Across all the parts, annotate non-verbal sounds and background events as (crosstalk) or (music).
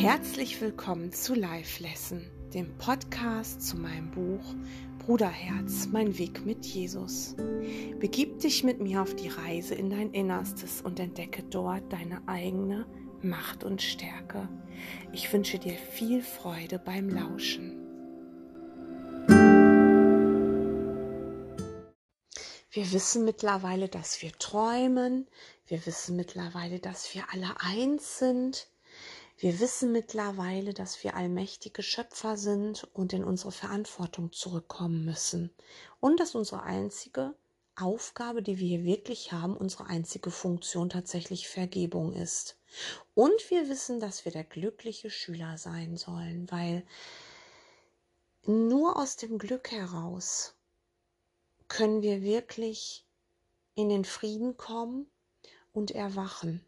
Herzlich willkommen zu Live Lesson, dem Podcast zu meinem Buch Bruderherz, mein Weg mit Jesus. Begib dich mit mir auf die Reise in dein Innerstes und entdecke dort deine eigene Macht und Stärke. Ich wünsche dir viel Freude beim Lauschen. Wir wissen mittlerweile, dass wir träumen. Wir wissen mittlerweile, dass wir alle eins sind. Wir wissen mittlerweile, dass wir allmächtige Schöpfer sind und in unsere Verantwortung zurückkommen müssen. Und dass unsere einzige Aufgabe, die wir hier wirklich haben, unsere einzige Funktion tatsächlich Vergebung ist. Und wir wissen, dass wir der glückliche Schüler sein sollen, weil nur aus dem Glück heraus können wir wirklich in den Frieden kommen und erwachen.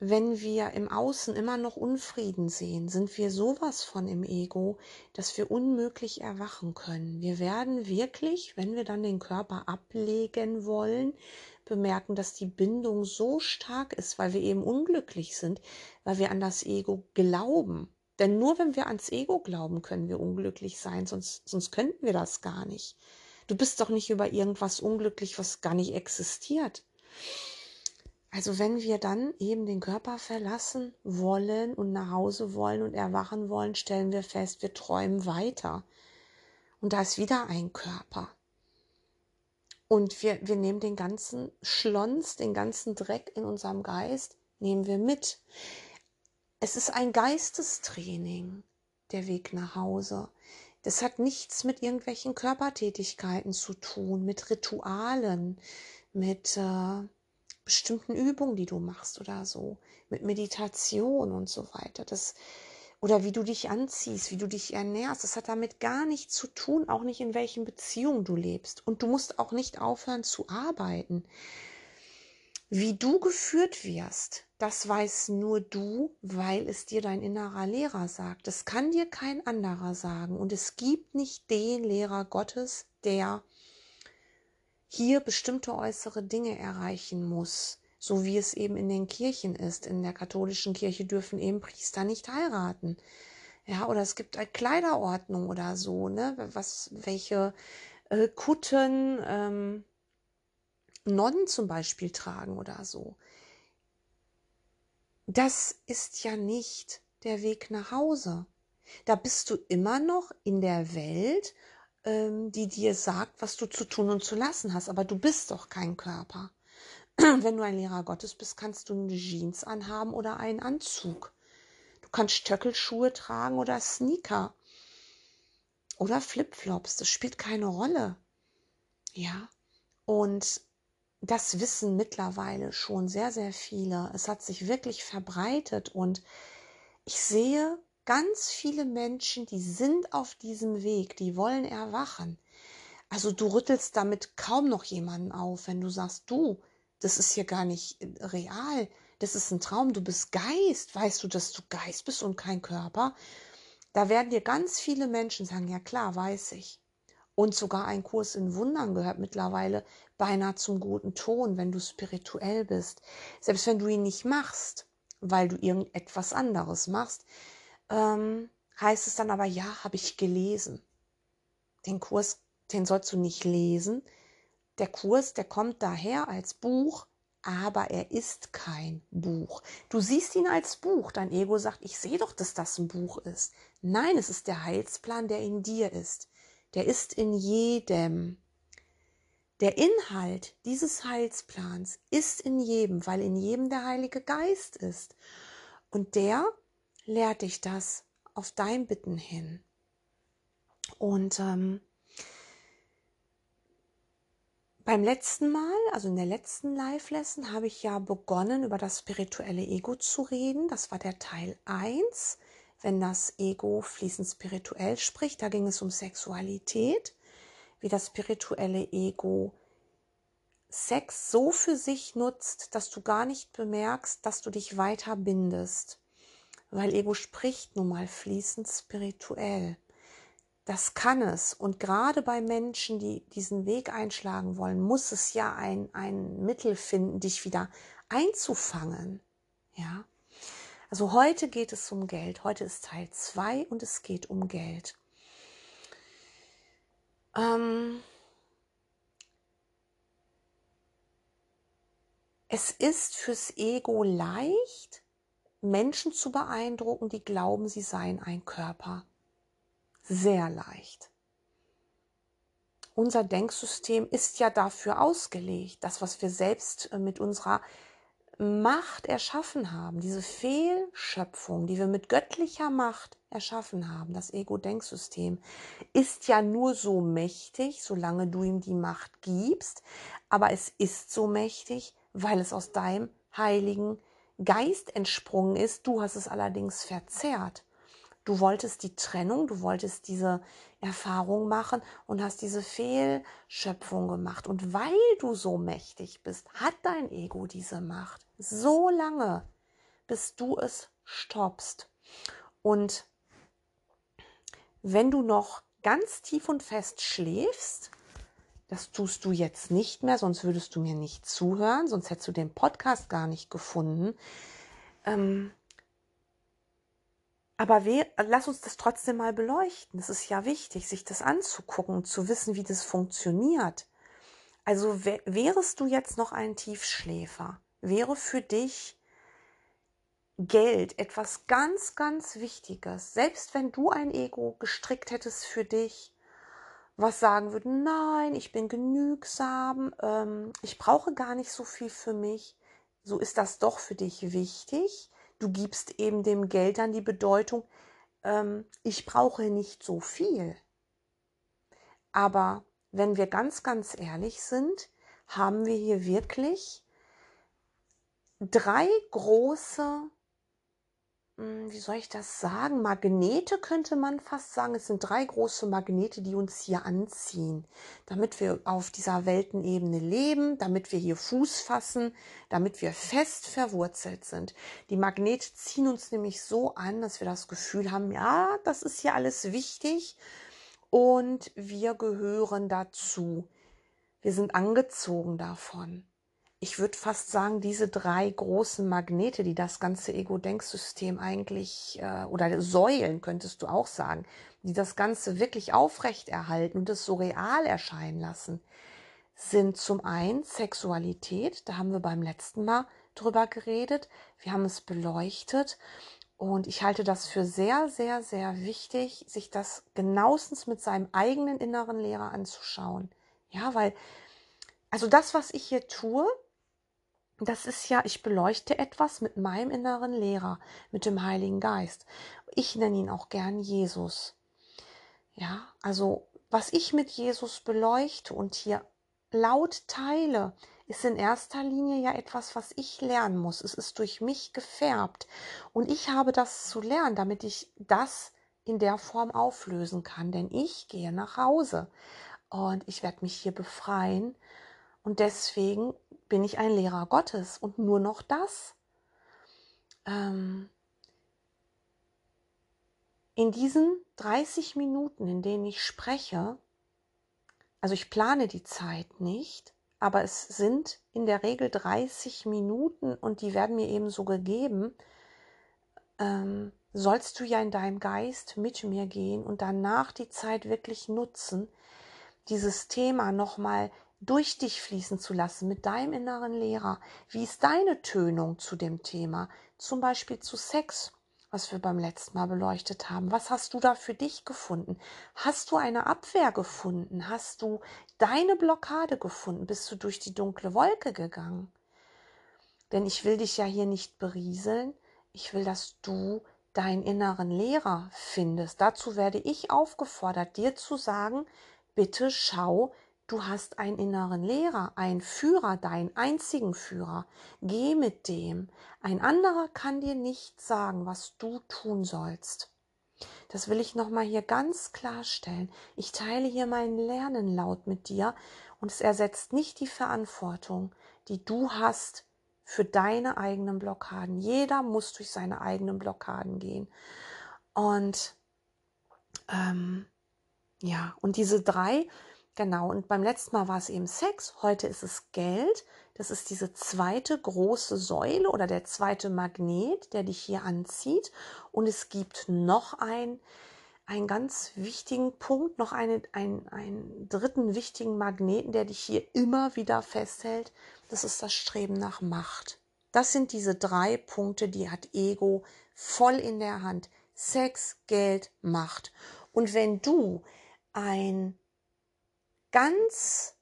Wenn wir im Außen immer noch Unfrieden sehen, sind wir sowas von im Ego, dass wir unmöglich erwachen können. Wir werden wirklich, wenn wir dann den Körper ablegen wollen, bemerken, dass die Bindung so stark ist, weil wir eben unglücklich sind, weil wir an das Ego glauben. Denn nur wenn wir ans Ego glauben, können wir unglücklich sein, sonst, sonst könnten wir das gar nicht. Du bist doch nicht über irgendwas unglücklich, was gar nicht existiert. Also wenn wir dann eben den Körper verlassen wollen und nach Hause wollen und erwachen wollen, stellen wir fest, wir träumen weiter. Und da ist wieder ein Körper. Und wir, wir nehmen den ganzen Schlons, den ganzen Dreck in unserem Geist, nehmen wir mit. Es ist ein Geistestraining, der Weg nach Hause. Das hat nichts mit irgendwelchen Körpertätigkeiten zu tun, mit Ritualen, mit äh, bestimmten Übungen, die du machst oder so, mit Meditation und so weiter. Das, oder wie du dich anziehst, wie du dich ernährst. Das hat damit gar nichts zu tun, auch nicht in welchen Beziehungen du lebst. Und du musst auch nicht aufhören zu arbeiten. Wie du geführt wirst, das weiß nur du, weil es dir dein innerer Lehrer sagt. Das kann dir kein anderer sagen. Und es gibt nicht den Lehrer Gottes, der hier bestimmte äußere Dinge erreichen muss, so wie es eben in den Kirchen ist. In der katholischen Kirche dürfen eben Priester nicht heiraten. Ja, oder es gibt eine Kleiderordnung oder so, ne, was, welche äh, Kutten ähm, Nonnen zum Beispiel tragen oder so das ist ja nicht der Weg nach Hause. Da bist du immer noch in der Welt, die dir sagt, was du zu tun und zu lassen hast. Aber du bist doch kein Körper. (clears throat) Wenn du ein Lehrer Gottes bist, kannst du eine Jeans anhaben oder einen Anzug. Du kannst Stöckelschuhe tragen oder Sneaker oder Flipflops. Das spielt keine Rolle. Ja. Und das wissen mittlerweile schon sehr, sehr viele. Es hat sich wirklich verbreitet und ich sehe ganz viele Menschen, die sind auf diesem Weg, die wollen erwachen. Also du rüttelst damit kaum noch jemanden auf, wenn du sagst, du, das ist hier gar nicht real, das ist ein Traum, du bist Geist, weißt du, dass du Geist bist und kein Körper? Da werden dir ganz viele Menschen sagen, ja klar, weiß ich. Und sogar ein Kurs in Wundern gehört mittlerweile beinahe zum guten Ton, wenn du spirituell bist. Selbst wenn du ihn nicht machst, weil du irgendetwas anderes machst, ähm, heißt es dann aber, ja, habe ich gelesen. Den Kurs, den sollst du nicht lesen. Der Kurs, der kommt daher als Buch, aber er ist kein Buch. Du siehst ihn als Buch. Dein Ego sagt, ich sehe doch, dass das ein Buch ist. Nein, es ist der Heilsplan, der in dir ist der ist in jedem. Der Inhalt dieses Heilsplans ist in jedem, weil in jedem der Heilige Geist ist. Und der lehrt dich das auf dein Bitten hin. Und ähm, beim letzten Mal, also in der letzten Live-Lesson, habe ich ja begonnen, über das spirituelle Ego zu reden. Das war der Teil 1 wenn das Ego fließend spirituell spricht. Da ging es um Sexualität, wie das spirituelle Ego Sex so für sich nutzt, dass du gar nicht bemerkst, dass du dich weiter bindest. Weil Ego spricht nun mal fließend spirituell. Das kann es. Und gerade bei Menschen, die diesen Weg einschlagen wollen, muss es ja ein, ein Mittel finden, dich wieder einzufangen. Ja. Also heute geht es um Geld. Heute ist Teil 2 und es geht um Geld. Ähm es ist fürs Ego leicht, Menschen zu beeindrucken, die glauben, sie seien ein Körper. Sehr leicht. Unser Denksystem ist ja dafür ausgelegt, das, was wir selbst äh, mit unserer Macht erschaffen haben, diese Fehlschöpfung, die wir mit göttlicher Macht erschaffen haben, das Ego-Denksystem, ist ja nur so mächtig, solange du ihm die Macht gibst, aber es ist so mächtig, weil es aus deinem heiligen Geist entsprungen ist. Du hast es allerdings verzerrt. Du wolltest die Trennung, du wolltest diese Erfahrung machen und hast diese Fehlschöpfung gemacht. Und weil du so mächtig bist, hat dein Ego diese Macht. So lange, bis du es stoppst. Und wenn du noch ganz tief und fest schläfst, das tust du jetzt nicht mehr, sonst würdest du mir nicht zuhören, sonst hättest du den Podcast gar nicht gefunden. Ähm, aber we lass uns das trotzdem mal beleuchten. Es ist ja wichtig, sich das anzugucken, zu wissen, wie das funktioniert. Also wärest du jetzt noch ein Tiefschläfer, wäre für dich Geld etwas ganz, ganz Wichtiges. Selbst wenn du ein Ego gestrickt hättest für dich, was sagen würde, nein, ich bin genügsam, ähm, ich brauche gar nicht so viel für mich, so ist das doch für dich wichtig. Du gibst eben dem Geld dann die Bedeutung, ähm, ich brauche nicht so viel. Aber wenn wir ganz, ganz ehrlich sind, haben wir hier wirklich drei große wie soll ich das sagen? Magnete könnte man fast sagen. Es sind drei große Magnete, die uns hier anziehen, damit wir auf dieser Weltenebene leben, damit wir hier Fuß fassen, damit wir fest verwurzelt sind. Die Magnete ziehen uns nämlich so an, dass wir das Gefühl haben, ja, das ist hier alles wichtig und wir gehören dazu. Wir sind angezogen davon ich würde fast sagen, diese drei großen Magnete, die das ganze Ego-Denksystem eigentlich, äh, oder Säulen könntest du auch sagen, die das Ganze wirklich aufrecht erhalten und es so real erscheinen lassen, sind zum einen Sexualität, da haben wir beim letzten Mal drüber geredet, wir haben es beleuchtet. Und ich halte das für sehr, sehr, sehr wichtig, sich das genauestens mit seinem eigenen inneren Lehrer anzuschauen. Ja, weil, also das, was ich hier tue, das ist ja, ich beleuchte etwas mit meinem inneren Lehrer, mit dem Heiligen Geist. Ich nenne ihn auch gern Jesus. Ja, also was ich mit Jesus beleuchte und hier laut teile, ist in erster Linie ja etwas, was ich lernen muss. Es ist durch mich gefärbt. Und ich habe das zu lernen, damit ich das in der Form auflösen kann. Denn ich gehe nach Hause und ich werde mich hier befreien. Und deswegen bin ich ein Lehrer Gottes und nur noch das. Ähm, in diesen 30 Minuten, in denen ich spreche, also ich plane die Zeit nicht, aber es sind in der Regel 30 Minuten und die werden mir eben so gegeben, ähm, sollst du ja in deinem Geist mit mir gehen und danach die Zeit wirklich nutzen, dieses Thema nochmal durch dich fließen zu lassen mit deinem inneren Lehrer. Wie ist deine Tönung zu dem Thema? Zum Beispiel zu Sex, was wir beim letzten Mal beleuchtet haben. Was hast du da für dich gefunden? Hast du eine Abwehr gefunden? Hast du deine Blockade gefunden? Bist du durch die dunkle Wolke gegangen? Denn ich will dich ja hier nicht berieseln. Ich will, dass du deinen inneren Lehrer findest. Dazu werde ich aufgefordert, dir zu sagen, bitte schau, Du hast einen inneren Lehrer, einen Führer, deinen einzigen Führer. Geh mit dem. Ein anderer kann dir nicht sagen, was du tun sollst. Das will ich nochmal hier ganz klarstellen. Ich teile hier meinen Lernen laut mit dir und es ersetzt nicht die Verantwortung, die du hast für deine eigenen Blockaden. Jeder muss durch seine eigenen Blockaden gehen. Und ähm, ja, und diese drei Genau, und beim letzten Mal war es eben Sex, heute ist es Geld. Das ist diese zweite große Säule oder der zweite Magnet, der dich hier anzieht. Und es gibt noch ein, einen ganz wichtigen Punkt, noch eine, ein, einen dritten wichtigen Magneten, der dich hier immer wieder festhält. Das ist das Streben nach Macht. Das sind diese drei Punkte, die hat Ego voll in der Hand. Sex, Geld, Macht. Und wenn du ein ganz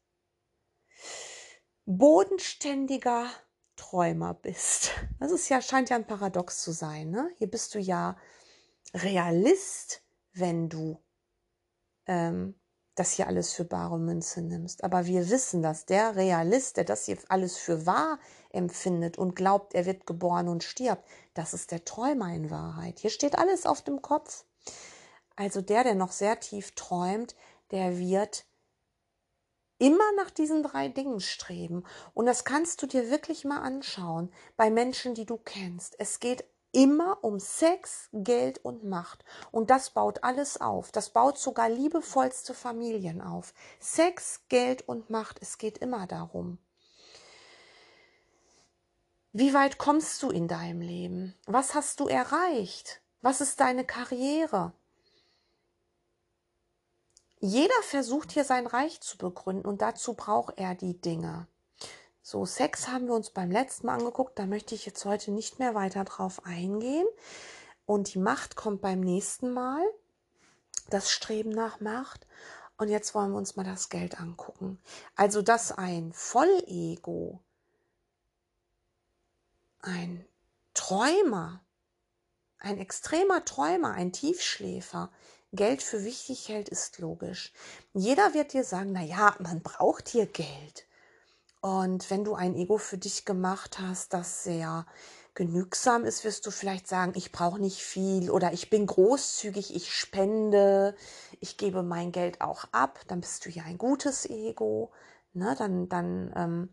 bodenständiger Träumer bist. Das ist ja, scheint ja ein Paradox zu sein. Ne? Hier bist du ja Realist, wenn du ähm, das hier alles für bare Münze nimmst. Aber wir wissen, dass der Realist, der das hier alles für wahr empfindet und glaubt, er wird geboren und stirbt, das ist der Träumer in Wahrheit. Hier steht alles auf dem Kopf. Also der, der noch sehr tief träumt, der wird immer nach diesen drei Dingen streben. Und das kannst du dir wirklich mal anschauen bei Menschen, die du kennst. Es geht immer um Sex, Geld und Macht. Und das baut alles auf. Das baut sogar liebevollste Familien auf. Sex, Geld und Macht. Es geht immer darum. Wie weit kommst du in deinem Leben? Was hast du erreicht? Was ist deine Karriere? Jeder versucht hier sein Reich zu begründen und dazu braucht er die Dinge. So, Sex haben wir uns beim letzten Mal angeguckt, da möchte ich jetzt heute nicht mehr weiter drauf eingehen. Und die Macht kommt beim nächsten Mal, das Streben nach Macht. Und jetzt wollen wir uns mal das Geld angucken. Also, dass ein Vollego, ein Träumer, ein extremer Träumer, ein Tiefschläfer Geld für wichtig hält, ist logisch. Jeder wird dir sagen, na ja, man braucht hier Geld. Und wenn du ein Ego für dich gemacht hast, das sehr genügsam ist, wirst du vielleicht sagen, ich brauche nicht viel oder ich bin großzügig, ich spende, ich gebe mein Geld auch ab, dann bist du ja ein gutes Ego. Ne? Dann, dann ähm,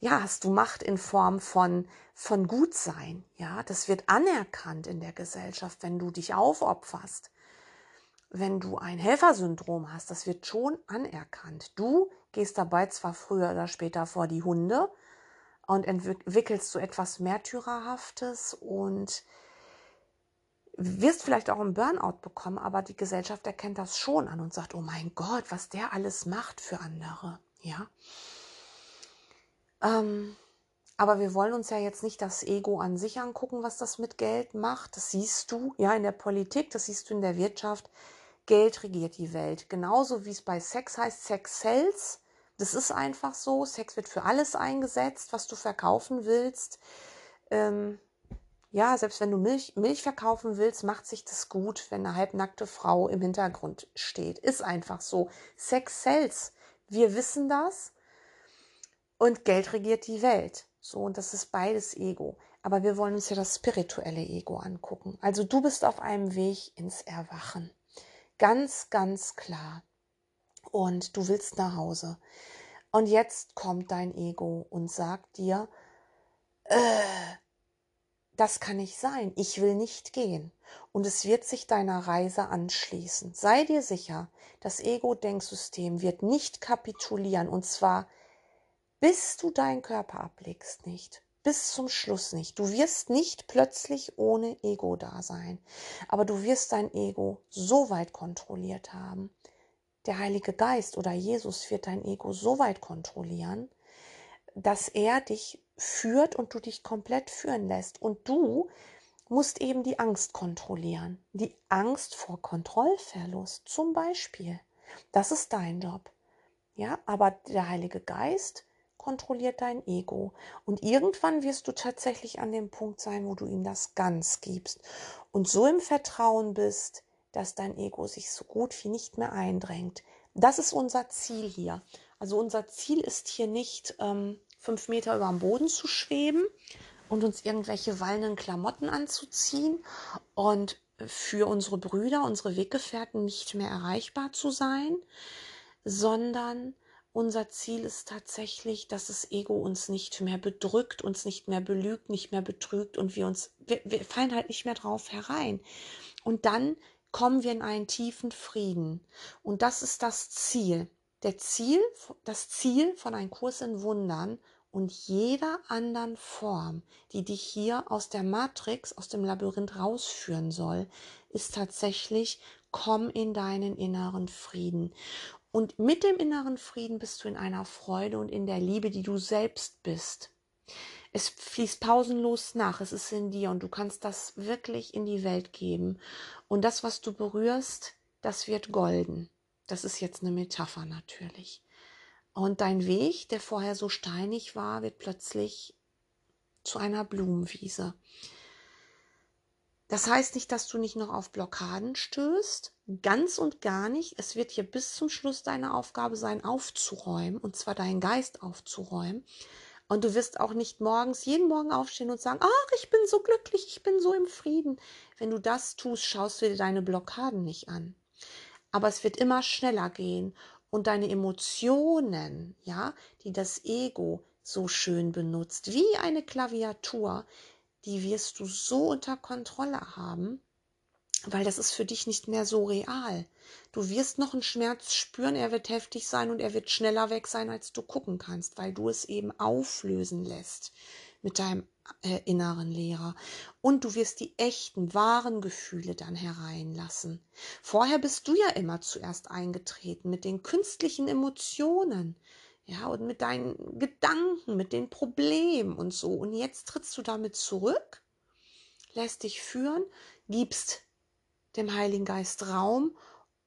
ja, hast du Macht in Form von, von Gutsein. Ja, das wird anerkannt in der Gesellschaft, wenn du dich aufopferst. Wenn du ein Helfersyndrom hast, das wird schon anerkannt. Du gehst dabei zwar früher oder später vor die Hunde und entwickelst so etwas Märtyrerhaftes und wirst vielleicht auch einen Burnout bekommen, aber die Gesellschaft erkennt das schon an und sagt, oh mein Gott, was der alles macht für andere. Ja. Ähm, aber wir wollen uns ja jetzt nicht das Ego an sich angucken, was das mit Geld macht. Das siehst du ja in der Politik, das siehst du in der Wirtschaft. Geld regiert die Welt. Genauso wie es bei Sex heißt, Sex sells. Das ist einfach so. Sex wird für alles eingesetzt, was du verkaufen willst. Ähm, ja, selbst wenn du Milch, Milch verkaufen willst, macht sich das gut, wenn eine halbnackte Frau im Hintergrund steht. Ist einfach so. Sex sells. Wir wissen das und Geld regiert die Welt. So, und das ist beides Ego. Aber wir wollen uns ja das spirituelle Ego angucken. Also du bist auf einem Weg ins Erwachen. Ganz, ganz klar. Und du willst nach Hause. Und jetzt kommt dein Ego und sagt dir, äh, das kann nicht sein. Ich will nicht gehen. Und es wird sich deiner Reise anschließen. Sei dir sicher, das Ego-Denksystem wird nicht kapitulieren. Und zwar bis du deinen Körper ablegst nicht, bis zum Schluss nicht. Du wirst nicht plötzlich ohne Ego da sein, aber du wirst dein Ego so weit kontrolliert haben. Der Heilige Geist oder Jesus wird dein Ego so weit kontrollieren, dass er dich führt und du dich komplett führen lässt. Und du musst eben die Angst kontrollieren. Die Angst vor Kontrollverlust zum Beispiel. Das ist dein Job. Ja, aber der Heilige Geist kontrolliert dein Ego. Und irgendwann wirst du tatsächlich an dem Punkt sein, wo du ihm das ganz gibst und so im Vertrauen bist, dass dein Ego sich so gut wie nicht mehr eindrängt. Das ist unser Ziel hier. Also unser Ziel ist hier nicht ähm, fünf Meter über dem Boden zu schweben und uns irgendwelche wallenden Klamotten anzuziehen und für unsere Brüder, unsere Weggefährten nicht mehr erreichbar zu sein, sondern unser Ziel ist tatsächlich, dass das Ego uns nicht mehr bedrückt, uns nicht mehr belügt, nicht mehr betrügt und wir uns, wir, wir fallen halt nicht mehr drauf herein. Und dann kommen wir in einen tiefen Frieden. Und das ist das Ziel. Der Ziel, das Ziel von einem Kurs in Wundern und jeder anderen Form, die dich hier aus der Matrix, aus dem Labyrinth rausführen soll, ist tatsächlich, komm in deinen inneren Frieden. Und mit dem inneren Frieden bist du in einer Freude und in der Liebe, die du selbst bist. Es fließt pausenlos nach, es ist in dir und du kannst das wirklich in die Welt geben. Und das, was du berührst, das wird golden. Das ist jetzt eine Metapher natürlich. Und dein Weg, der vorher so steinig war, wird plötzlich zu einer Blumenwiese. Das heißt nicht, dass du nicht noch auf Blockaden stößt, ganz und gar nicht. Es wird hier bis zum Schluss deine Aufgabe sein, aufzuräumen, und zwar deinen Geist aufzuräumen. Und du wirst auch nicht morgens, jeden Morgen aufstehen und sagen, ach, ich bin so glücklich, ich bin so im Frieden. Wenn du das tust, schaust du dir deine Blockaden nicht an. Aber es wird immer schneller gehen und deine Emotionen, ja, die das Ego so schön benutzt, wie eine Klaviatur, die wirst du so unter Kontrolle haben, weil das ist für dich nicht mehr so real. Du wirst noch einen Schmerz spüren, er wird heftig sein und er wird schneller weg sein, als du gucken kannst, weil du es eben auflösen lässt mit deinem äh, inneren Lehrer. Und du wirst die echten, wahren Gefühle dann hereinlassen. Vorher bist du ja immer zuerst eingetreten mit den künstlichen Emotionen. Ja, und mit deinen Gedanken, mit den Problemen und so. Und jetzt trittst du damit zurück, lässt dich führen, gibst dem Heiligen Geist Raum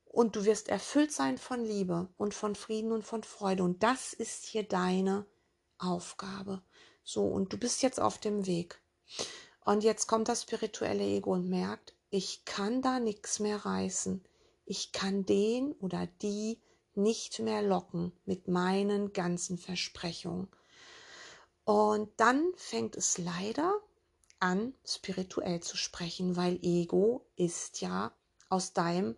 und du wirst erfüllt sein von Liebe und von Frieden und von Freude. Und das ist hier deine Aufgabe. So, und du bist jetzt auf dem Weg. Und jetzt kommt das spirituelle Ego und merkt, ich kann da nichts mehr reißen. Ich kann den oder die nicht mehr locken mit meinen ganzen Versprechungen. Und dann fängt es leider an, spirituell zu sprechen, weil Ego ist ja aus deinem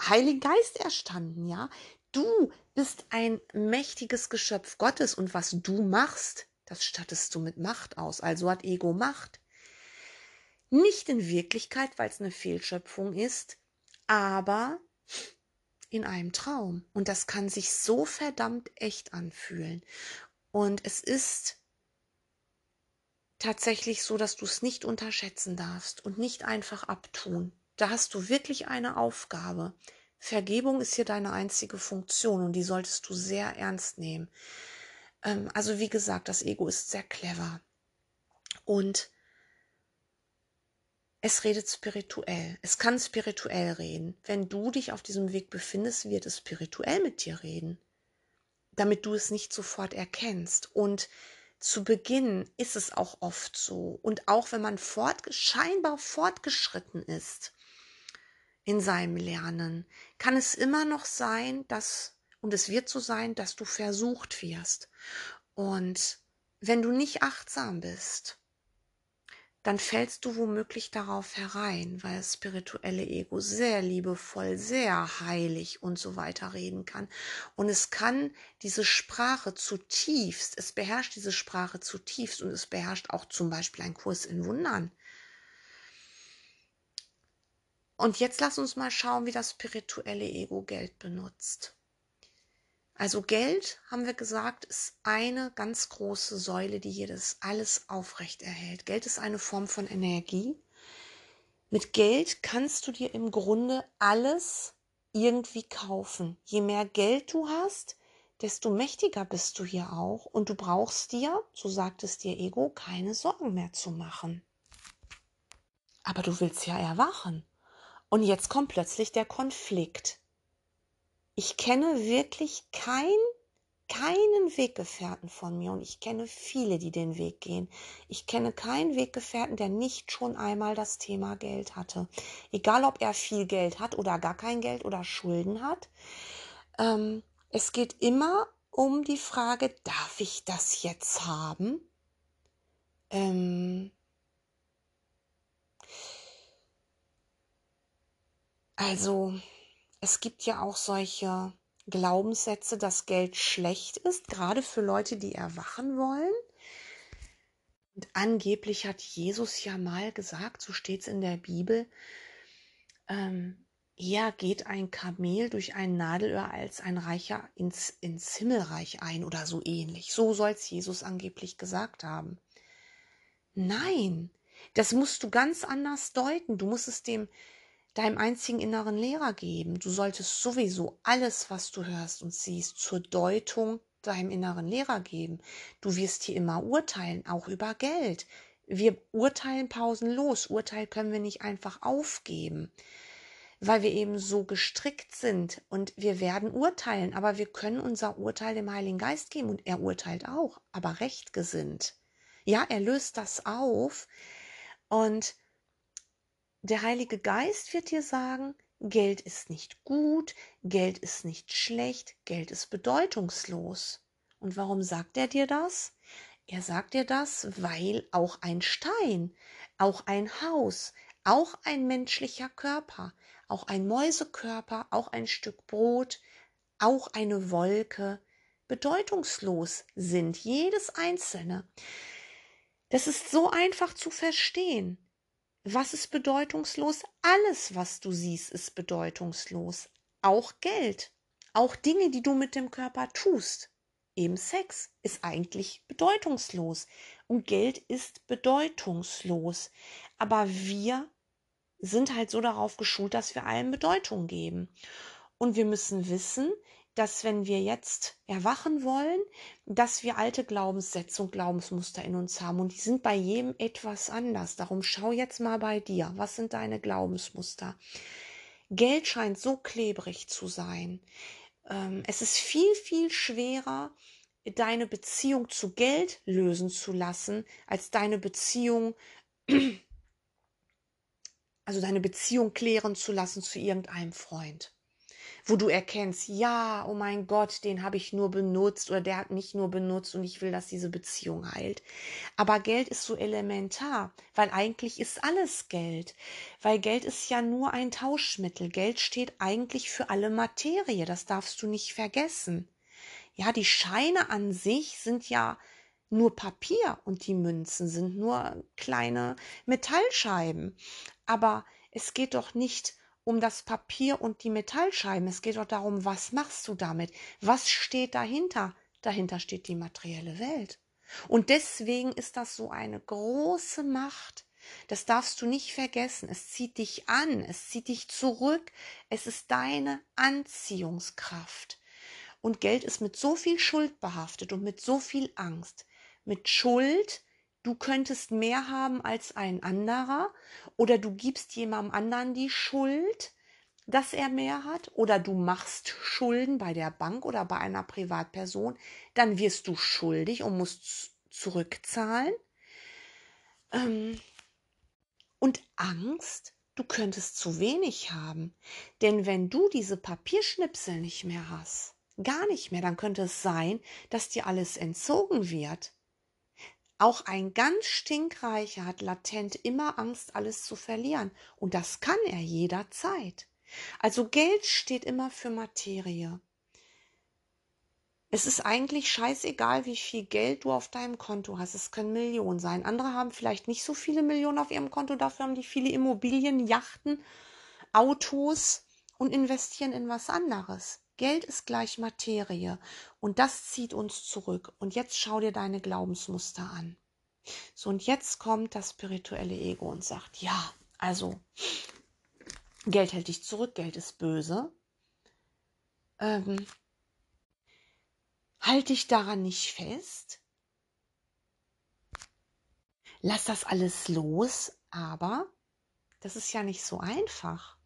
Heiligen Geist erstanden, ja. Du bist ein mächtiges Geschöpf Gottes und was du machst, das stattest du mit Macht aus. Also hat Ego Macht. Nicht in Wirklichkeit, weil es eine Fehlschöpfung ist, aber in einem Traum. Und das kann sich so verdammt echt anfühlen. Und es ist tatsächlich so, dass du es nicht unterschätzen darfst und nicht einfach abtun. Da hast du wirklich eine Aufgabe. Vergebung ist hier deine einzige Funktion und die solltest du sehr ernst nehmen. Ähm, also wie gesagt, das Ego ist sehr clever und es redet spirituell. Es kann spirituell reden. Wenn du dich auf diesem Weg befindest, wird es spirituell mit dir reden, damit du es nicht sofort erkennst. Und zu Beginn ist es auch oft so. Und auch wenn man fort, scheinbar fortgeschritten ist in seinem Lernen, kann es immer noch sein, dass, und es wird so sein, dass du versucht wirst. Und wenn du nicht achtsam bist, dann fällst du womöglich darauf herein, weil das spirituelle Ego sehr liebevoll, sehr heilig und so weiter reden kann. Und es kann diese Sprache zutiefst, es beherrscht diese Sprache zutiefst und es beherrscht auch zum Beispiel ein Kurs in Wundern. Und jetzt lass uns mal schauen, wie das spirituelle Ego Geld benutzt. Also Geld, haben wir gesagt, ist eine ganz große Säule, die hier das alles aufrecht erhält. Geld ist eine Form von Energie. Mit Geld kannst du dir im Grunde alles irgendwie kaufen. Je mehr Geld du hast, desto mächtiger bist du hier auch und du brauchst dir, so sagt es dir Ego, keine Sorgen mehr zu machen. Aber du willst ja erwachen. Und jetzt kommt plötzlich der Konflikt ich kenne wirklich kein, keinen Weggefährten von mir und ich kenne viele, die den Weg gehen. Ich kenne keinen Weggefährten, der nicht schon einmal das Thema Geld hatte. Egal, ob er viel Geld hat oder gar kein Geld oder Schulden hat. Ähm, es geht immer um die Frage, darf ich das jetzt haben? Ähm, also, es gibt ja auch solche Glaubenssätze, dass Geld schlecht ist, gerade für Leute, die erwachen wollen. Und angeblich hat Jesus ja mal gesagt, so steht es in der Bibel, ähm, eher geht ein Kamel durch ein Nadelöhr als ein Reicher ins, ins Himmelreich ein oder so ähnlich. So soll's Jesus angeblich gesagt haben. Nein, das musst du ganz anders deuten. Du musst es dem deinem einzigen inneren Lehrer geben. Du solltest sowieso alles, was du hörst und siehst, zur Deutung deinem inneren Lehrer geben. Du wirst hier immer urteilen, auch über Geld. Wir urteilen pausenlos. Urteil können wir nicht einfach aufgeben weil wir eben so gestrickt sind und wir werden urteilen, aber wir können unser Urteil dem Heiligen Geist geben und er urteilt auch, aber rechtgesinnt. Ja, er löst das auf und der Heilige Geist wird dir sagen, Geld ist nicht gut, Geld ist nicht schlecht, Geld ist bedeutungslos. Und warum sagt er dir das? Er sagt dir das, weil auch ein Stein, auch ein Haus, auch ein menschlicher Körper, auch ein Mäusekörper, auch ein Stück Brot, auch eine Wolke bedeutungslos sind, jedes einzelne. Das ist so einfach zu verstehen. Was ist bedeutungslos? Alles, was du siehst, ist bedeutungslos. Auch Geld, auch Dinge, die du mit dem Körper tust. Eben Sex ist eigentlich bedeutungslos und Geld ist bedeutungslos. Aber wir sind halt so darauf geschult, dass wir allem Bedeutung geben. Und wir müssen wissen, dass wenn wir jetzt erwachen wollen, dass wir alte Glaubenssätze und Glaubensmuster in uns haben und die sind bei jedem etwas anders. Darum schau jetzt mal bei dir, was sind deine Glaubensmuster? Geld scheint so klebrig zu sein. Ähm, es ist viel, viel schwerer, deine Beziehung zu Geld lösen zu lassen, als deine Beziehung (clears throat) also deine Beziehung klären zu lassen zu irgendeinem Freund, wo du erkennst, ja, oh mein Gott, den habe ich nur benutzt oder der hat mich nur benutzt und ich will, dass diese Beziehung heilt. Aber Geld ist so elementar, weil eigentlich ist alles Geld, weil Geld ist ja nur ein Tauschmittel. Geld steht eigentlich für alle Materie, das darfst du nicht vergessen. Ja, die Scheine an sich sind ja nur Papier und die Münzen sind nur kleine Metallscheiben. Aber es geht doch nicht um das Papier und die Metallscheiben. Es geht doch darum, was machst du damit? Was steht dahinter? Dahinter steht die materielle Welt. Und deswegen ist das so eine große Macht. Das darfst du nicht vergessen. Es zieht dich an, es zieht dich zurück. Es ist deine Anziehungskraft. Und Geld ist mit so viel Schuld behaftet und mit so viel Angst. Mit Schuld, du könntest mehr haben als ein anderer oder du gibst jemandem anderen die Schuld, dass er mehr hat oder du machst Schulden bei der Bank oder bei einer Privatperson, dann wirst du schuldig und musst zurückzahlen. Ähm, und Angst, du könntest zu wenig haben. Denn wenn du diese Papierschnipsel nicht mehr hast, gar nicht mehr, dann könnte es sein, dass dir alles entzogen wird. Auch ein ganz stinkreicher hat latent immer Angst, alles zu verlieren. Und das kann er jederzeit. Also Geld steht immer für Materie. Es ist eigentlich scheißegal, wie viel Geld du auf deinem Konto hast. Es können Millionen sein. Andere haben vielleicht nicht so viele Millionen auf ihrem Konto, dafür haben die viele Immobilien, Yachten, Autos und investieren in was anderes. Geld ist gleich Materie und das zieht uns zurück. Und jetzt schau dir deine Glaubensmuster an. So, und jetzt kommt das spirituelle Ego und sagt, ja, also Geld hält dich zurück, Geld ist böse. Ähm, halt dich daran nicht fest. Lass das alles los, aber das ist ja nicht so einfach.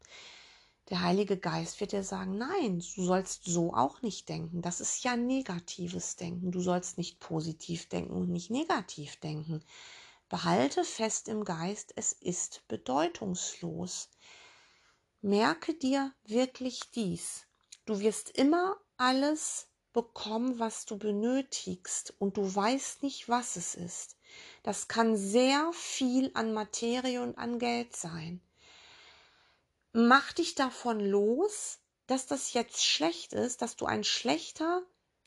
Der Heilige Geist wird dir sagen, nein, du sollst so auch nicht denken. Das ist ja negatives Denken. Du sollst nicht positiv denken und nicht negativ denken. Behalte fest im Geist, es ist bedeutungslos. Merke dir wirklich dies. Du wirst immer alles bekommen, was du benötigst und du weißt nicht, was es ist. Das kann sehr viel an Materie und an Geld sein mach dich davon los, dass das jetzt schlecht ist, dass du ein schlechter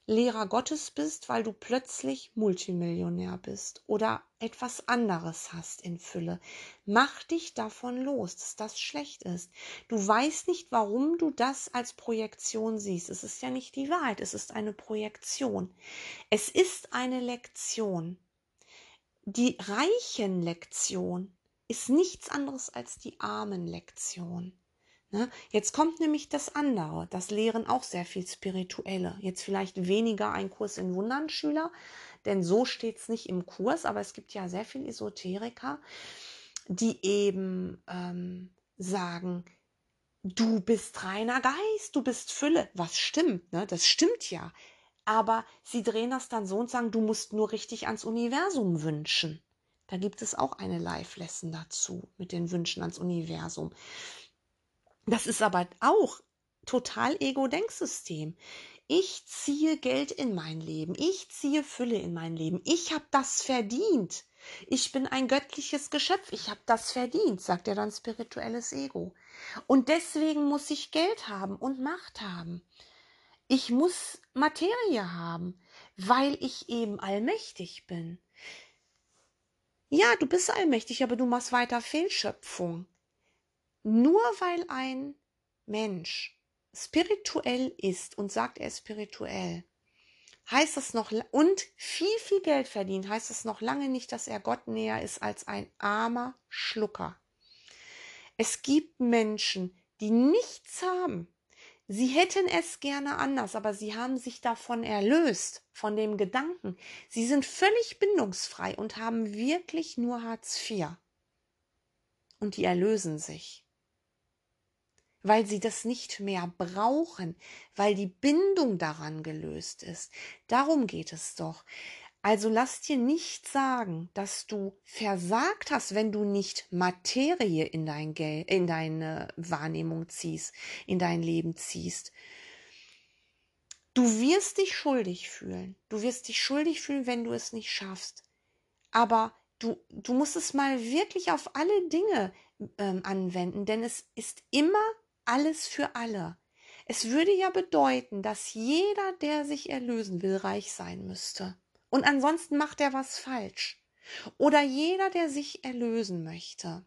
Lehrer Gottes bist, weil du plötzlich Multimillionär bist oder etwas anderes hast in Fülle. Mach dich davon los, dass das schlecht ist. Du weißt nicht, warum du das als Projektion siehst. Es ist ja nicht die Wahrheit, es ist eine Projektion. Es ist eine Lektion. Die reichen Lektion ist nichts anderes als die armen Lektion. Ne? Jetzt kommt nämlich das andere. Das lehren auch sehr viel Spirituelle. Jetzt vielleicht weniger ein Kurs in Wundern Schüler, denn so steht es nicht im Kurs, aber es gibt ja sehr viele Esoteriker, die eben ähm, sagen, du bist reiner Geist, du bist Fülle. Was stimmt, ne? Das stimmt ja. Aber sie drehen das dann so und sagen, du musst nur richtig ans Universum wünschen. Da gibt es auch eine Live-Lesson dazu mit den Wünschen ans Universum. Das ist aber auch total Ego-Denksystem. Ich ziehe Geld in mein Leben. Ich ziehe Fülle in mein Leben. Ich habe das verdient. Ich bin ein göttliches Geschöpf. Ich habe das verdient, sagt er dann spirituelles Ego. Und deswegen muss ich Geld haben und Macht haben. Ich muss Materie haben, weil ich eben allmächtig bin. Ja, du bist allmächtig, aber du machst weiter Fehlschöpfung. Nur weil ein Mensch spirituell ist und sagt, er ist spirituell, heißt es noch, und viel, viel Geld verdient, heißt es noch lange nicht, dass er Gott näher ist als ein armer Schlucker. Es gibt Menschen, die nichts haben. Sie hätten es gerne anders, aber sie haben sich davon erlöst, von dem Gedanken. Sie sind völlig bindungsfrei und haben wirklich nur Hartz IV. Und die erlösen sich weil sie das nicht mehr brauchen, weil die Bindung daran gelöst ist. Darum geht es doch. Also lass dir nicht sagen, dass du versagt hast, wenn du nicht Materie in, dein Geld, in deine Wahrnehmung ziehst, in dein Leben ziehst. Du wirst dich schuldig fühlen. Du wirst dich schuldig fühlen, wenn du es nicht schaffst. Aber du, du musst es mal wirklich auf alle Dinge ähm, anwenden, denn es ist immer alles für alle. Es würde ja bedeuten, dass jeder, der sich erlösen will, reich sein müsste. Und ansonsten macht er was falsch. Oder jeder, der sich erlösen möchte,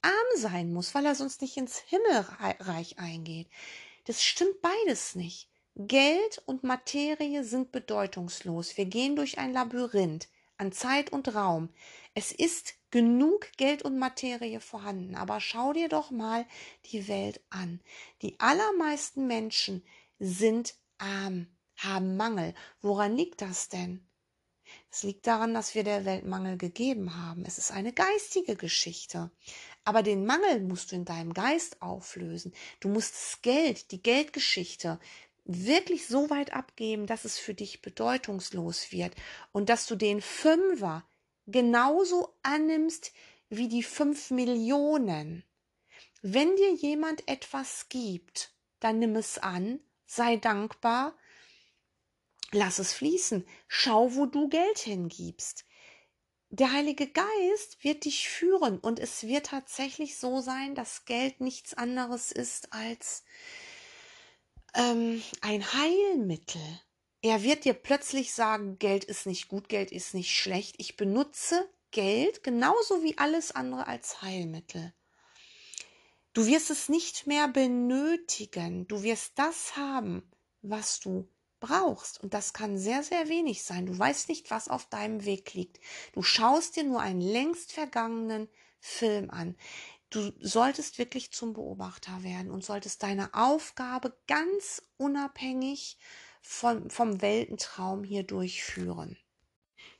arm sein muss, weil er sonst nicht ins Himmelreich eingeht. Das stimmt beides nicht. Geld und Materie sind bedeutungslos. Wir gehen durch ein Labyrinth an Zeit und Raum. Es ist genug Geld und Materie vorhanden, aber schau dir doch mal die Welt an. Die allermeisten Menschen sind arm, haben Mangel. Woran liegt das denn? Es liegt daran, dass wir der Welt Mangel gegeben haben. Es ist eine geistige Geschichte. Aber den Mangel musst du in deinem Geist auflösen. Du musst das Geld, die Geldgeschichte wirklich so weit abgeben, dass es für dich bedeutungslos wird und dass du den Fünfer genauso annimmst wie die fünf Millionen. Wenn dir jemand etwas gibt, dann nimm es an, sei dankbar, lass es fließen, schau, wo du Geld hingibst. Der Heilige Geist wird dich führen und es wird tatsächlich so sein, dass Geld nichts anderes ist als ähm, ein Heilmittel. Er wird dir plötzlich sagen, Geld ist nicht gut, Geld ist nicht schlecht. Ich benutze Geld genauso wie alles andere als Heilmittel. Du wirst es nicht mehr benötigen. Du wirst das haben, was du brauchst. Und das kann sehr, sehr wenig sein. Du weißt nicht, was auf deinem Weg liegt. Du schaust dir nur einen längst vergangenen Film an. Du solltest wirklich zum Beobachter werden und solltest deine Aufgabe ganz unabhängig vom, vom Weltentraum hier durchführen.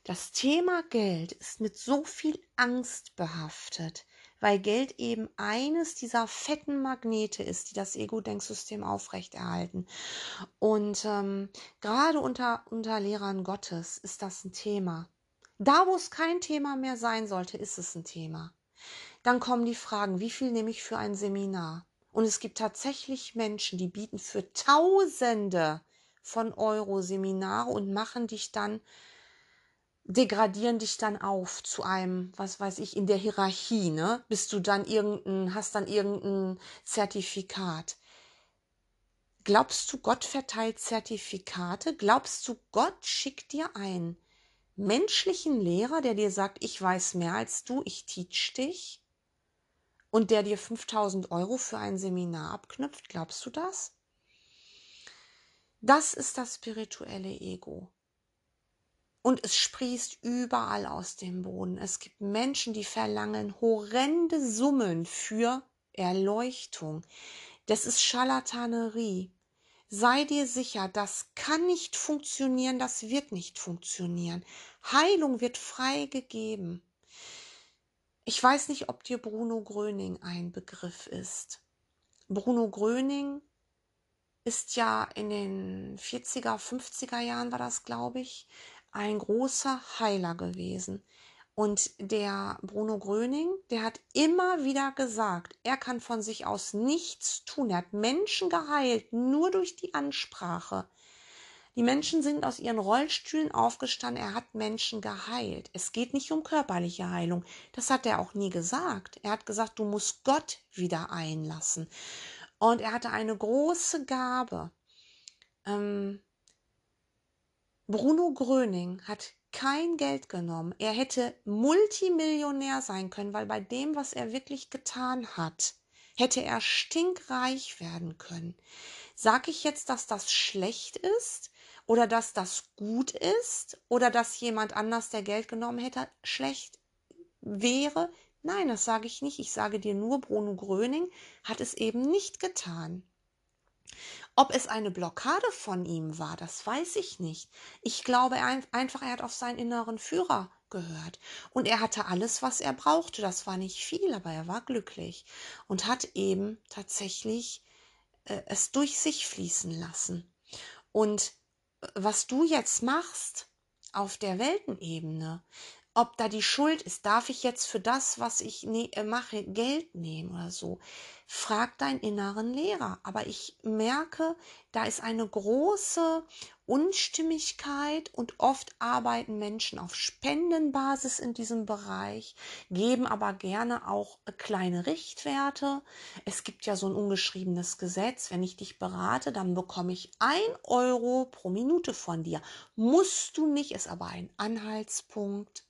Das Thema Geld ist mit so viel Angst behaftet, weil Geld eben eines dieser fetten Magnete ist, die das Ego-Denksystem aufrechterhalten. Und ähm, gerade unter, unter Lehrern Gottes ist das ein Thema. Da, wo es kein Thema mehr sein sollte, ist es ein Thema. Dann kommen die Fragen, wie viel nehme ich für ein Seminar? Und es gibt tatsächlich Menschen, die bieten für Tausende von Euro Seminare und machen dich dann, degradieren dich dann auf zu einem, was weiß ich, in der Hierarchie, ne? Bist du dann irgendein, hast dann irgendein Zertifikat. Glaubst du, Gott verteilt Zertifikate? Glaubst du, Gott schickt dir einen menschlichen Lehrer, der dir sagt, ich weiß mehr als du, ich teach dich? Und der dir 5000 Euro für ein Seminar abknüpft? Glaubst du das? Das ist das spirituelle Ego. Und es sprießt überall aus dem Boden. Es gibt Menschen, die verlangen horrende Summen für Erleuchtung. Das ist Scharlatanerie. Sei dir sicher, das kann nicht funktionieren, das wird nicht funktionieren. Heilung wird frei gegeben. Ich weiß nicht, ob dir Bruno Gröning ein Begriff ist. Bruno Gröning ist ja in den 40er, 50er Jahren war das, glaube ich, ein großer Heiler gewesen. Und der Bruno Gröning, der hat immer wieder gesagt, er kann von sich aus nichts tun. Er hat Menschen geheilt, nur durch die Ansprache. Die Menschen sind aus ihren Rollstühlen aufgestanden, er hat Menschen geheilt. Es geht nicht um körperliche Heilung. Das hat er auch nie gesagt. Er hat gesagt, du musst Gott wieder einlassen. Und er hatte eine große Gabe. Ähm, Bruno Gröning hat kein Geld genommen. Er hätte Multimillionär sein können, weil bei dem, was er wirklich getan hat, hätte er stinkreich werden können. Sag ich jetzt, dass das schlecht ist oder dass das gut ist oder dass jemand anders, der Geld genommen hätte, schlecht wäre? Nein, das sage ich nicht. Ich sage dir nur, Bruno Gröning hat es eben nicht getan. Ob es eine Blockade von ihm war, das weiß ich nicht. Ich glaube einfach, er hat auf seinen inneren Führer gehört. Und er hatte alles, was er brauchte. Das war nicht viel, aber er war glücklich und hat eben tatsächlich äh, es durch sich fließen lassen. Und äh, was du jetzt machst auf der Weltenebene, ob da die Schuld ist, darf ich jetzt für das, was ich ne mache, Geld nehmen oder so. Frag deinen inneren Lehrer. Aber ich merke, da ist eine große Unstimmigkeit und oft arbeiten Menschen auf Spendenbasis in diesem Bereich, geben aber gerne auch kleine Richtwerte. Es gibt ja so ein ungeschriebenes Gesetz, wenn ich dich berate, dann bekomme ich ein Euro pro Minute von dir. Musst du nicht, ist aber ein Anhaltspunkt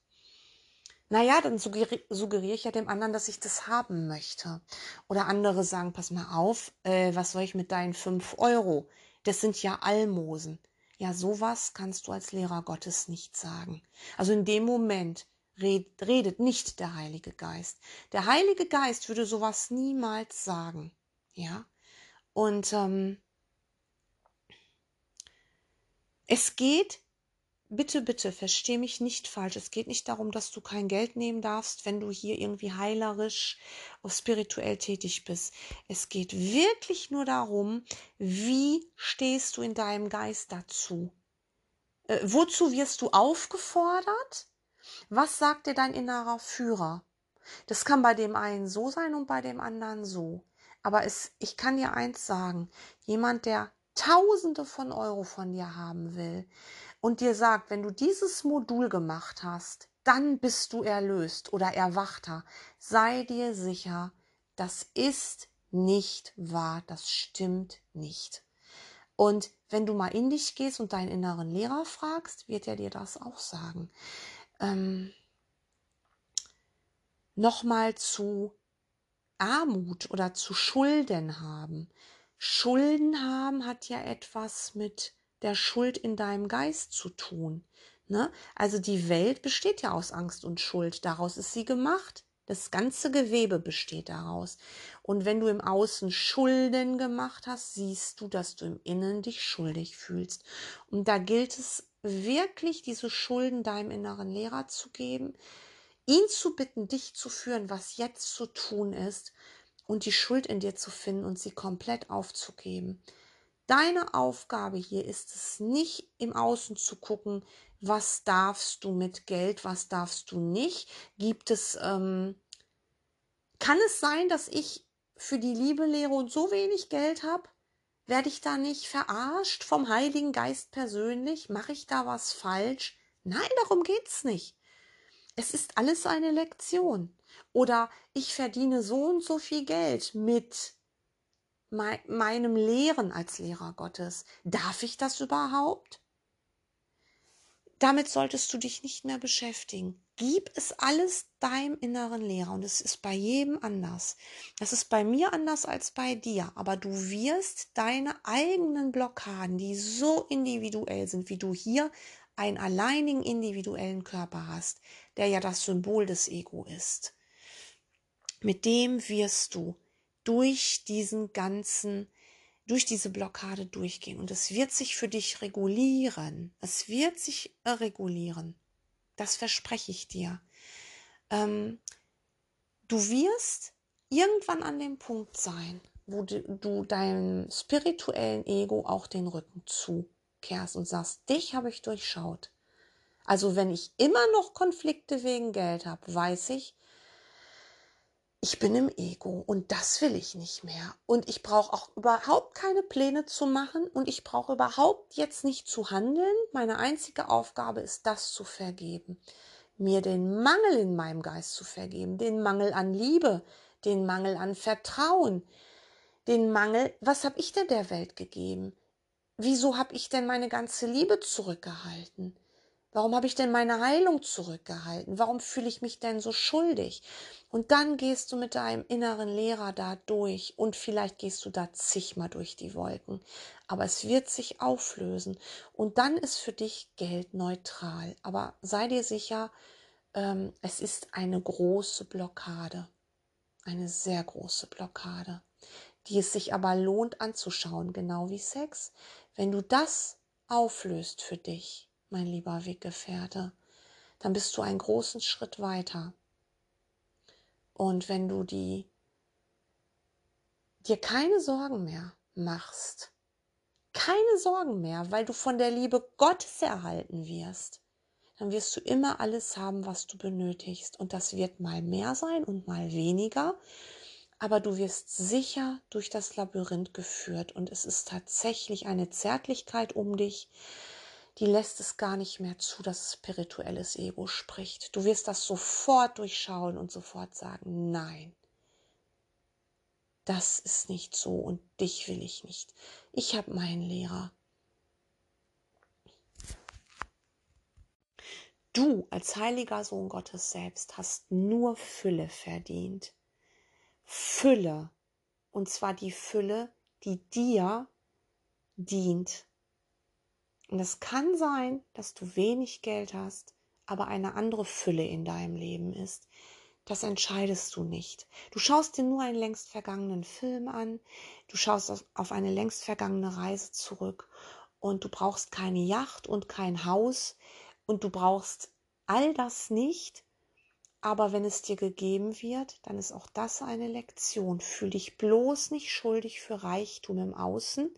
naja, dann suggeri suggeriere ich ja dem anderen, dass ich das haben möchte. Oder andere sagen, pass mal auf, äh, was soll ich mit deinen fünf Euro? Das sind ja Almosen. Ja, sowas kannst du als Lehrer Gottes nicht sagen. Also in dem Moment red, redet nicht der Heilige Geist. Der Heilige Geist würde sowas niemals sagen. Ja. Und ähm, es geht bitte, bitte, versteh mich nicht falsch. Es geht nicht darum, dass du kein Geld nehmen darfst, wenn du hier irgendwie heilerisch oder spirituell tätig bist. Es geht wirklich nur darum, wie stehst du in deinem Geist dazu? Äh, wozu wirst du aufgefordert? Was sagt dir dein innerer Führer? Das kann bei dem einen so sein und bei dem anderen so. Aber es, ich kann dir eins sagen, jemand, der Tausende von Euro von dir haben will, und dir sagt, wenn du dieses Modul gemacht hast, dann bist du erlöst oder erwachter, sei dir sicher, das ist nicht wahr, das stimmt nicht. Und wenn du mal in dich gehst und deinen inneren Lehrer fragst, wird er dir das auch sagen. Ähm, Nochmal zu Armut oder zu Schulden haben. Schulden haben hat ja etwas mit der Schuld in deinem Geist zu tun. Ne? Also die Welt besteht ja aus Angst und Schuld. Daraus ist sie gemacht. Das ganze Gewebe besteht daraus. Und wenn du im Außen Schulden gemacht hast, siehst du, dass du im Innen dich schuldig fühlst. Und da gilt es wirklich, diese Schulden deinem inneren Lehrer zu geben, ihn zu bitten, dich zu führen, was jetzt zu tun ist und die Schuld in dir zu finden und sie komplett aufzugeben. Deine Aufgabe hier ist es nicht im Außen zu gucken, was darfst du mit Geld, was darfst du nicht. Gibt es, ähm, kann es sein, dass ich für die Liebe lehre und so wenig Geld habe? Werde ich da nicht verarscht vom Heiligen Geist persönlich? Mache ich da was falsch? Nein, darum geht's nicht. Es ist alles eine Lektion. Oder ich verdiene so und so viel Geld mit meinem Lehren als Lehrer Gottes. Darf ich das überhaupt? Damit solltest du dich nicht mehr beschäftigen. Gib es alles deinem inneren Lehrer und es ist bei jedem anders. Das ist bei mir anders als bei dir, aber du wirst deine eigenen Blockaden, die so individuell sind, wie du hier einen alleinigen individuellen Körper hast, der ja das Symbol des Ego ist. Mit dem wirst du durch diesen ganzen durch diese Blockade durchgehen und es wird sich für dich regulieren. Es wird sich regulieren. Das verspreche ich dir. Ähm, du wirst irgendwann an dem Punkt sein, wo du, du deinem spirituellen Ego auch den Rücken zukehrst und sagst, dich habe ich durchschaut. Also wenn ich immer noch Konflikte wegen Geld habe, weiß ich, ich bin im Ego und das will ich nicht mehr. Und ich brauche auch überhaupt keine Pläne zu machen und ich brauche überhaupt jetzt nicht zu handeln. Meine einzige Aufgabe ist, das zu vergeben. Mir den Mangel in meinem Geist zu vergeben, den Mangel an Liebe, den Mangel an Vertrauen, den Mangel, was habe ich denn der Welt gegeben? Wieso habe ich denn meine ganze Liebe zurückgehalten? Warum habe ich denn meine Heilung zurückgehalten? Warum fühle ich mich denn so schuldig? Und dann gehst du mit deinem inneren Lehrer da durch und vielleicht gehst du da zigmal durch die Wolken. Aber es wird sich auflösen und dann ist für dich Geld neutral. Aber sei dir sicher, ähm, es ist eine große Blockade. Eine sehr große Blockade, die es sich aber lohnt anzuschauen, genau wie Sex. Wenn du das auflöst für dich, mein lieber Weggefährte, dann bist du einen großen Schritt weiter. Und wenn du die dir keine Sorgen mehr machst, keine Sorgen mehr, weil du von der Liebe Gottes erhalten wirst, dann wirst du immer alles haben, was du benötigst. Und das wird mal mehr sein und mal weniger. Aber du wirst sicher durch das Labyrinth geführt. Und es ist tatsächlich eine Zärtlichkeit um dich, die lässt es gar nicht mehr zu, dass spirituelles Ego spricht. Du wirst das sofort durchschauen und sofort sagen, nein, das ist nicht so und dich will ich nicht. Ich habe meinen Lehrer. Du als heiliger Sohn Gottes selbst hast nur Fülle verdient. Fülle. Und zwar die Fülle, die dir dient. Und es kann sein, dass du wenig Geld hast, aber eine andere Fülle in deinem Leben ist. Das entscheidest du nicht. Du schaust dir nur einen längst vergangenen Film an, du schaust auf eine längst vergangene Reise zurück und du brauchst keine Yacht und kein Haus und du brauchst all das nicht, aber wenn es dir gegeben wird, dann ist auch das eine Lektion. Fühl dich bloß nicht schuldig für Reichtum im Außen,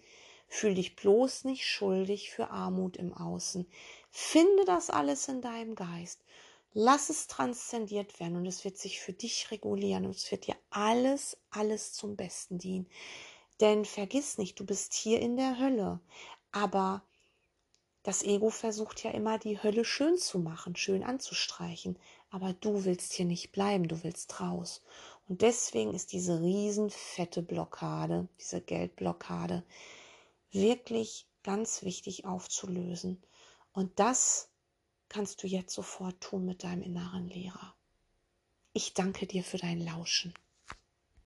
Fühl dich bloß nicht schuldig für Armut im Außen. Finde das alles in deinem Geist. Lass es transzendiert werden und es wird sich für dich regulieren und es wird dir alles, alles zum Besten dienen. Denn vergiss nicht, du bist hier in der Hölle. Aber das Ego versucht ja immer, die Hölle schön zu machen, schön anzustreichen. Aber du willst hier nicht bleiben, du willst raus. Und deswegen ist diese riesenfette Blockade, diese Geldblockade, wirklich ganz wichtig aufzulösen. Und das kannst du jetzt sofort tun mit deinem inneren Lehrer. Ich danke dir für dein Lauschen.